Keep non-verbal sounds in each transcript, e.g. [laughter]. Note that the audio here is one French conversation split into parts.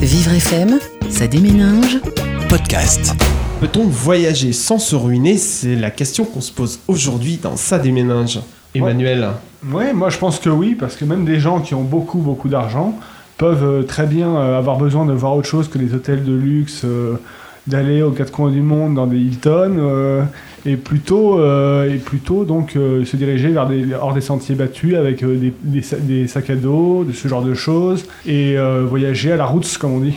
Vivre FM, ça déménage. Podcast. Peut-on voyager sans se ruiner? C'est la question qu'on se pose aujourd'hui dans Ça déménage. Emmanuel, Oui, moi je pense que oui, parce que même des gens qui ont beaucoup, beaucoup d'argent peuvent euh, très bien euh, avoir besoin de voir autre chose que les hôtels de luxe, euh, d'aller aux quatre coins du monde dans des Hilton, euh, et plutôt, euh, et plutôt donc euh, se diriger vers des, hors des sentiers battus avec euh, des, des sa- des sacs à dos, de ce genre de choses, et voyager à la route, comme on dit.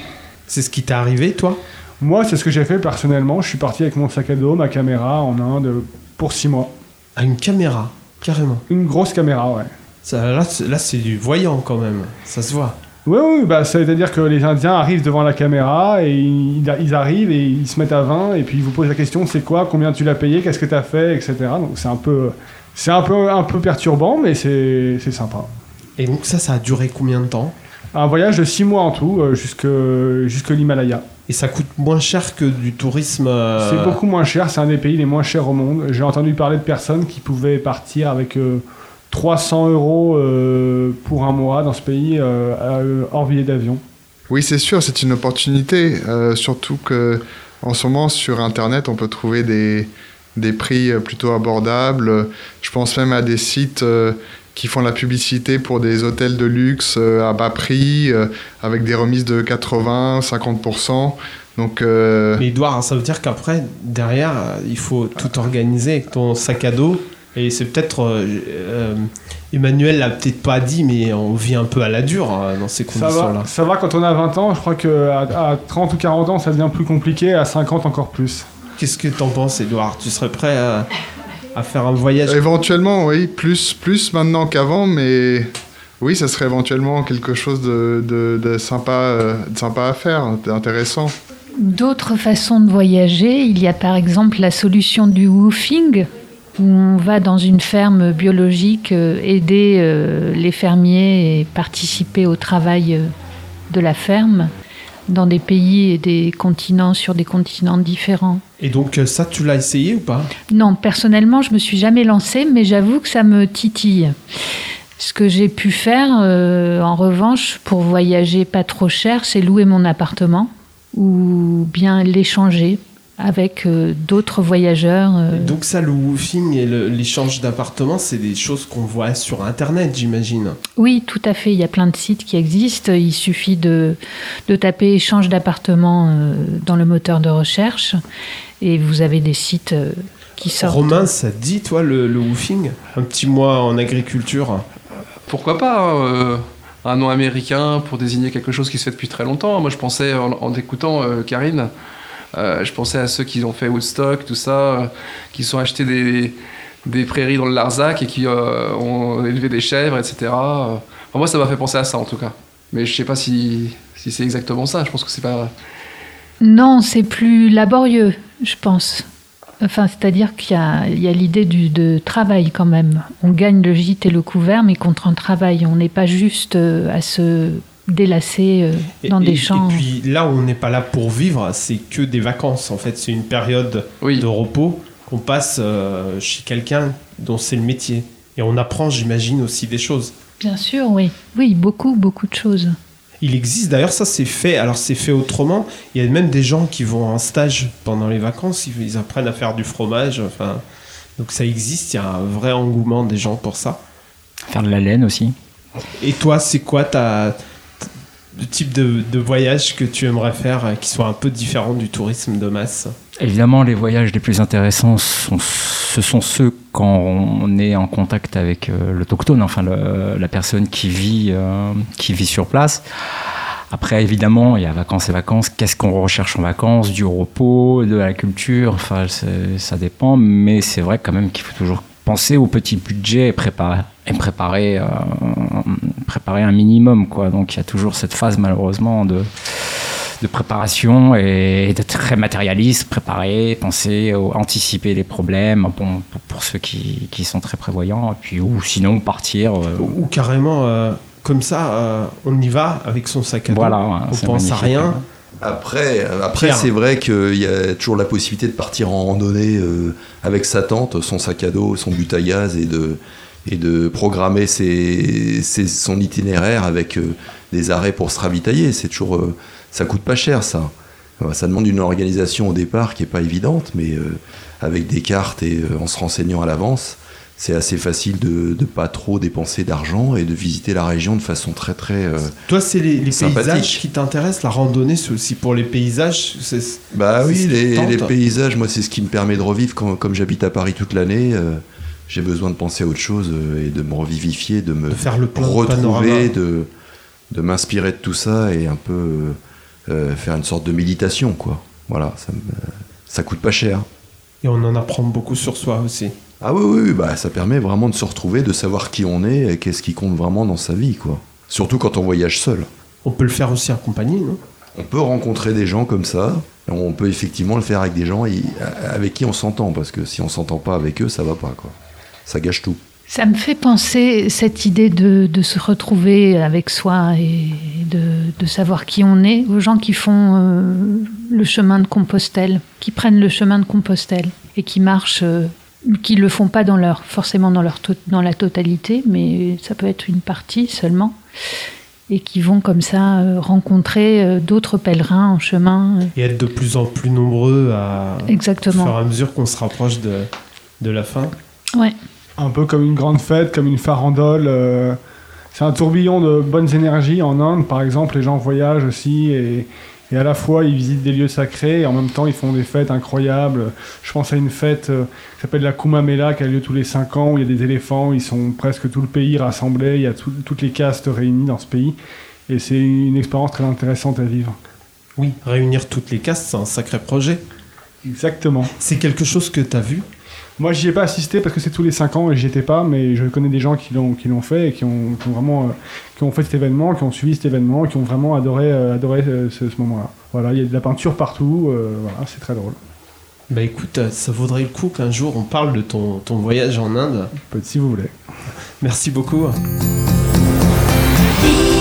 c'est ce qui t'est arrivé toi? Moi, c'est ce que j'ai fait personnellement. Je suis parti avec mon sac à dos, ma caméra en Inde pour six mois. À une caméra, carrément. Une grosse caméra, ouais. Ça, là, c'est du voyant quand même, ça se voit. Oui, oui, bah, c'est-à-dire que les Indiens arrivent devant la caméra et ils, ils arrivent et ils se mettent à 20 et puis ils vous posent la question c'est quoi, combien tu l'as payé, qu'est-ce que tu as fait, etc. Donc c'est un peu, c'est un peu, un peu perturbant, mais c'est c'est sympa. Et donc ça, ça a duré combien de temps? Un voyage de 6 mois en tout euh, jusque, jusque l'Himalaya. Et ça coûte moins cher que du tourisme euh, C'est beaucoup moins cher, c'est un des pays les moins chers au monde. J'ai entendu parler de personnes qui pouvaient partir avec euh, 300 euros euh, pour un mois dans ce pays euh, euh, hors billet d'avion. Oui, c'est sûr, c'est une opportunité. euh, surtout que en ce moment, sur Internet, on peut trouver des, des prix plutôt abordables. Je pense même à des sites euh, qui font la publicité pour des hôtels de luxe euh, à bas prix, euh, avec des remises de 80, 50%. Donc, euh, Mais Edouard, ça veut dire qu'après, derrière, il faut tout organiser avec ton sac à dos. Et c'est peut-être. euh, euh, Emmanuel l'a peut-être pas dit, mais on vit un peu à la dure euh, dans ces conditions-là. ça va quand on a 20 ans, je crois qu'à à 30 ou 40 ans, ça devient plus compliqué, à 50 encore plus. Qu'est-ce que t'en penses, Edouard Tu serais prêt à, à faire un voyage? Éventuellement, oui, plus, plus maintenant qu'avant, mais oui, ça serait éventuellement quelque chose de, de, de sympa, euh, de sympa à faire, d'intéressant. D'autres façons de voyager, il y a par exemple la solution du woofing, on va dans une ferme biologique euh, aider euh, les fermiers et participer au travail euh, de la ferme dans des pays et des continents sur des continents différents. Et donc, ça, tu l'as essayé ou pas? Non, personnellement, je me suis jamais lancée, mais j'avoue que ça me titille. Ce que j'ai pu faire, euh, en revanche, pour voyager pas trop cher, c'est louer mon appartement ou bien l'échanger avec euh, d'autres voyageurs. euh. Donc, ça, le woofing et l'échange d'appartements, c'est des choses qu'on voit sur Internet, j'imagine. Oui, tout à fait. Il y a plein de sites qui existent. Il suffit de, de taper échange d'appartement euh, dans le moteur de recherche et vous avez des sites euh, qui sortent. Romain, ça te dit, toi, le, le woofing? Un petit mois en agriculture? Pourquoi pas un nom américain pour désigner quelque chose qui se fait depuis très longtemps. Moi, je pensais, en, en écoutant euh, Karine, euh, je pensais à ceux qui ont fait Woodstock, tout ça, euh, qui sont achetés des, des prairies dans le Larzac et qui euh, ont élevé des chèvres, etc. Euh, moi, ça m'a fait penser à ça, en tout cas. Mais je sais pas si, si c'est exactement ça. Je pense que c'est pas... Non, c'est plus laborieux, je pense. Enfin, c'est-à-dire qu'il y a, l'idée de travail quand même. On gagne le gîte et le couvert, mais contre un travail. On n'est pas juste euh, à se délasser euh, dans et, des champs. Et puis là, on n'est pas là pour vivre, c'est que des vacances. En fait, c'est une période Oui. de repos qu'on passe euh, chez quelqu'un dont c'est le métier. Et on apprend, j'imagine, aussi des choses. Bien sûr, oui. Oui, beaucoup, beaucoup de choses. Il existe d'ailleurs, ça c'est fait. Alors c'est fait autrement. Il y a même des gens qui vont en stage pendant les vacances. Ils, ils apprennent à faire du fromage. Enfin, donc ça existe. Il y a un vrai engouement des gens pour ça. Faire de la laine aussi. Et toi, c'est quoi ta le type de, voyage que tu aimerais faire euh, qui soit un peu différent du tourisme de masse Évidemment, les voyages les plus intéressants, ce sont ceux quand on est en contact avec euh, l'autochtone, enfin la personne qui vit, euh, qui vit sur place. Après, évidemment, il y a vacances et vacances. Qu'est-ce qu'on recherche en vacances? Du repos, de la culture, enfin, ça dépend. Mais c'est vrai quand même qu'il faut toujours penser au petit budget et préparer, et préparer, préparer un minimum. Quoi. Donc il y a toujours cette phase, malheureusement, de, de préparation et de très matérialiste, préparer, penser, anticiper les problèmes bon, pour, pour ceux qui, qui sont très prévoyants, et puis, ou sinon partir. euh, Ou carrément, euh, comme ça, euh, on y va avec son sac à dos. Voilà, ouais, on pense à rien. hein. Après, après c'est vrai qu'il y a toujours la possibilité de partir en randonnée euh, avec sa tente, son sac à dos, son but à gaz et de, et de programmer ses, ses- son itinéraire avec euh, des arrêts pour se ravitailler. C'est toujours, euh, ça coûte pas cher ça. Ça demande une organisation au départ qui est pas évidente, mais euh, avec des cartes et en se renseignant à l'avance, c'est assez facile de, de pas trop dépenser d'argent et de visiter la région de façon très très. euh, Toi, c'est les, paysages qui t'intéressent, la randonnée, c'est aussi pour les paysages. Bah oui, les, paysages, moi, c'est ce qui me permet de revivre. Quand- comme j'habite à Paris toute l'année, euh, j'ai besoin de penser à autre chose euh, et de me revivifier, de me De faire le plein de retrouver, de, de m'inspirer de tout ça et un peu euh, euh, faire une sorte de méditation, quoi. Voilà, ça, ça coûte pas cher. Et on en apprend beaucoup sur soi aussi. Ah oui, oui, oui, bah, ça permet vraiment de se retrouver, de savoir qui on est et qu'est-ce qui compte vraiment dans sa vie, quoi. Surtout quand on voyage seul. On peut le faire aussi accompagné, non? On peut rencontrer des gens comme ça. On peut effectivement le faire avec des gens avec qui on s'entend, parce que si on s'entend pas avec eux, ça va pas, quoi. Ça gâche tout. Ça me fait penser, cette idée de, de se retrouver avec soi et de, de savoir qui on est, aux gens qui font euh, le chemin de Compostelle, qui prennent le chemin de Compostelle et qui marchent, euh, qui le font pas dans leur, forcément dans, leur to- dans la totalité, mais ça peut être une partie seulement, et qui vont comme ça euh, rencontrer euh, d'autres pèlerins en chemin. Et être de plus en plus nombreux à. Exactement. Au fur et à mesure qu'on se rapproche de, de la fin. Ouais. Un peu comme une grande fête, comme une farandole. euh, c'est un tourbillon de bonnes énergies. En Inde, par exemple, les gens voyagent aussi et, et à la fois ils visitent des lieux sacrés et en même temps ils font des fêtes incroyables. Je pense à une fête euh, qui s'appelle la Kumbh Mela qui a lieu tous les 5 ans où il y a des éléphants, ils sont presque tout le pays rassemblés, il y a tout- toutes les castes réunies dans ce pays et c'est une expérience très intéressante à vivre. Oui, réunir toutes les castes, c'est un sacré projet. Exactement. C'est quelque chose que tu as vu? Moi, j'y ai pas assisté parce que c'est tous les 5 ans et j'y étais pas, mais je connais des gens qui l'ont qui l'ont fait et qui ont, qui ont vraiment euh, qui ont fait cet événement, qui ont suivi cet événement, qui ont vraiment adoré euh, adoré euh, ce, ce moment-là. Voilà, il y a de la peinture partout, euh, voilà, c'est très drôle. Bah écoute, ça vaudrait le coup qu'un jour on parle de ton, ton voyage en Inde. Peut-être si vous voulez. Merci beaucoup. Be [laughs]